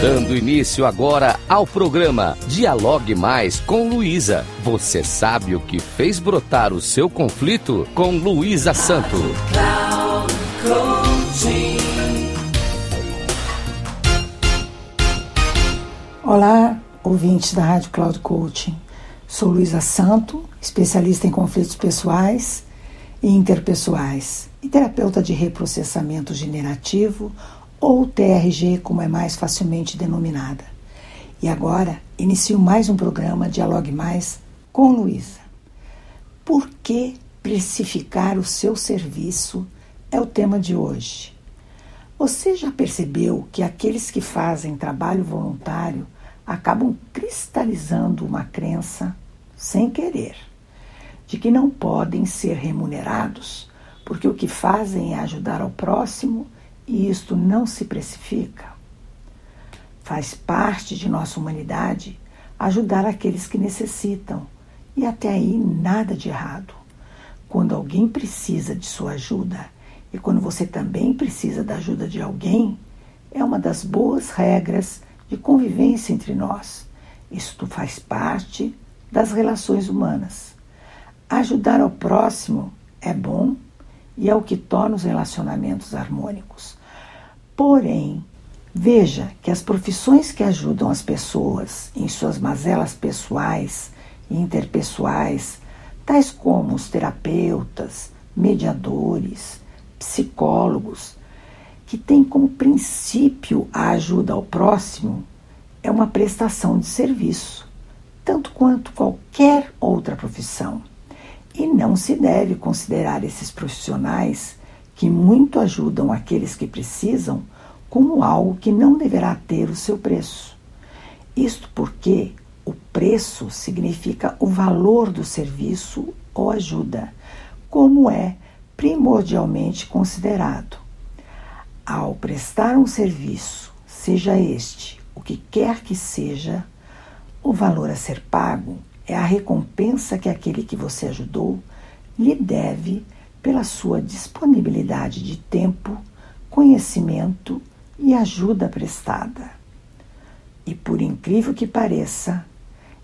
Dando início agora ao programa Dialogue Mais com Luísa. Você sabe o que fez brotar o seu conflito com Luísa Santo. Olá, ouvintes da Rádio Cloud Coaching. Sou Luísa Santo, especialista em conflitos pessoais e interpessoais e terapeuta de reprocessamento generativo ou TRG, como é mais facilmente denominada. E agora inicio mais um programa Dialogue Mais com Luísa. Por que precificar o seu serviço é o tema de hoje. Você já percebeu que aqueles que fazem trabalho voluntário acabam cristalizando uma crença, sem querer, de que não podem ser remunerados porque o que fazem é ajudar ao próximo e isto não se precifica. Faz parte de nossa humanidade ajudar aqueles que necessitam, e até aí nada de errado. Quando alguém precisa de sua ajuda e quando você também precisa da ajuda de alguém, é uma das boas regras de convivência entre nós. Isto faz parte das relações humanas. Ajudar ao próximo é bom e é o que torna os relacionamentos harmônicos. Porém, veja que as profissões que ajudam as pessoas em suas mazelas pessoais e interpessoais, tais como os terapeutas, mediadores, psicólogos, que têm como princípio a ajuda ao próximo, é uma prestação de serviço, tanto quanto qualquer outra profissão. Não se deve considerar esses profissionais que muito ajudam aqueles que precisam como algo que não deverá ter o seu preço. Isto porque o preço significa o valor do serviço ou ajuda, como é primordialmente considerado. Ao prestar um serviço, seja este o que quer que seja, o valor a ser pago é a recompensa que aquele que você ajudou lhe deve pela sua disponibilidade de tempo, conhecimento e ajuda prestada. E por incrível que pareça,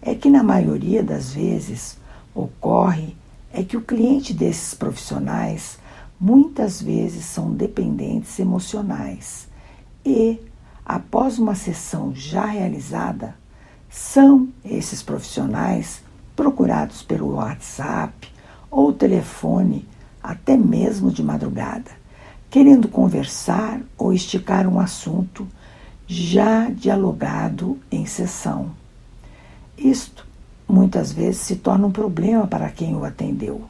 é que na maioria das vezes ocorre é que o cliente desses profissionais muitas vezes são dependentes emocionais e, após uma sessão já realizada, são esses profissionais procurados pelo WhatsApp ou telefone, até mesmo de madrugada, querendo conversar ou esticar um assunto já dialogado em sessão. Isto muitas vezes se torna um problema para quem o atendeu.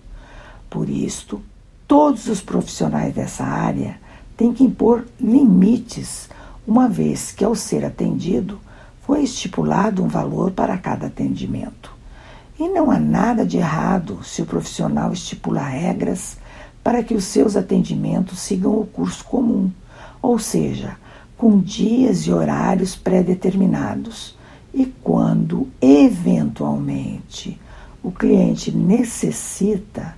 Por isto, todos os profissionais dessa área têm que impor limites, uma vez que ao ser atendido, foi estipulado um valor para cada atendimento. E não há nada de errado se o profissional estipula regras para que os seus atendimentos sigam o curso comum, ou seja, com dias e horários pré-determinados. E quando, eventualmente, o cliente necessita,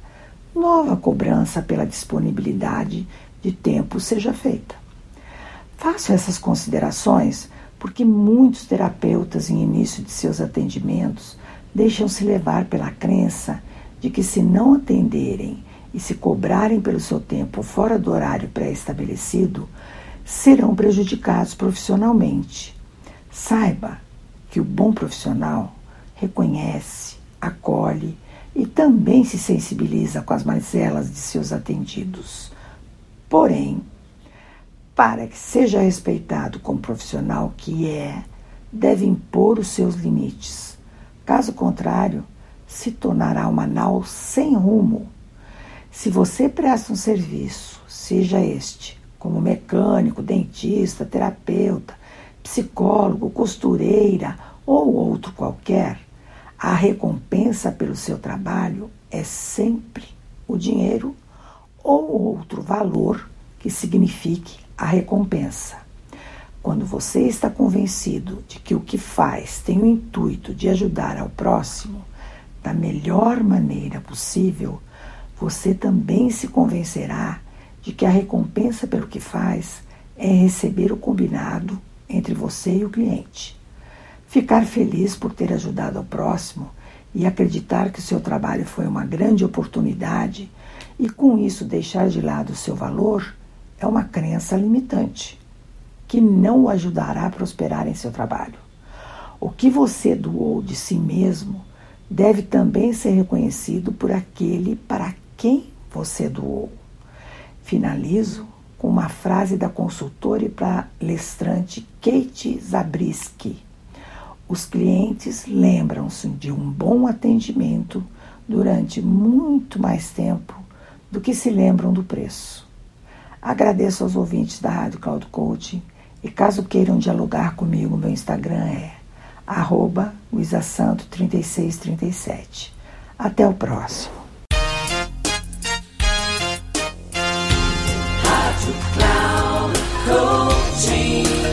nova cobrança pela disponibilidade de tempo seja feita. Faço essas considerações porque muitos terapeutas, em início de seus atendimentos, deixam-se levar pela crença de que, se não atenderem e se cobrarem pelo seu tempo fora do horário pré-estabelecido, serão prejudicados profissionalmente. Saiba que o bom profissional reconhece, acolhe e também se sensibiliza com as mazelas de seus atendidos. Porém, para que seja respeitado como profissional que é, deve impor os seus limites. Caso contrário, se tornará uma nau sem rumo. Se você presta um serviço, seja este como mecânico, dentista, terapeuta, psicólogo, costureira ou outro qualquer, a recompensa pelo seu trabalho é sempre o dinheiro ou outro valor que signifique a recompensa. Quando você está convencido de que o que faz tem o intuito de ajudar ao próximo da melhor maneira possível, você também se convencerá de que a recompensa pelo que faz é receber o combinado entre você e o cliente. Ficar feliz por ter ajudado ao próximo e acreditar que seu trabalho foi uma grande oportunidade e com isso deixar de lado o seu valor é uma crença limitante que não o ajudará a prosperar em seu trabalho. O que você doou de si mesmo deve também ser reconhecido por aquele para quem você doou. Finalizo com uma frase da consultora e palestrante Kate Zabriskie. Os clientes lembram-se de um bom atendimento durante muito mais tempo do que se lembram do preço. Agradeço aos ouvintes da Rádio Cloud Coaching e caso queiram dialogar comigo, meu Instagram é arroba 3637 Até o próximo.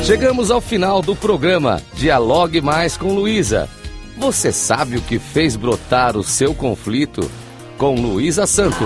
Chegamos ao final do programa Dialogue Mais com Luísa. Você sabe o que fez brotar o seu conflito? Com Luísa Santo.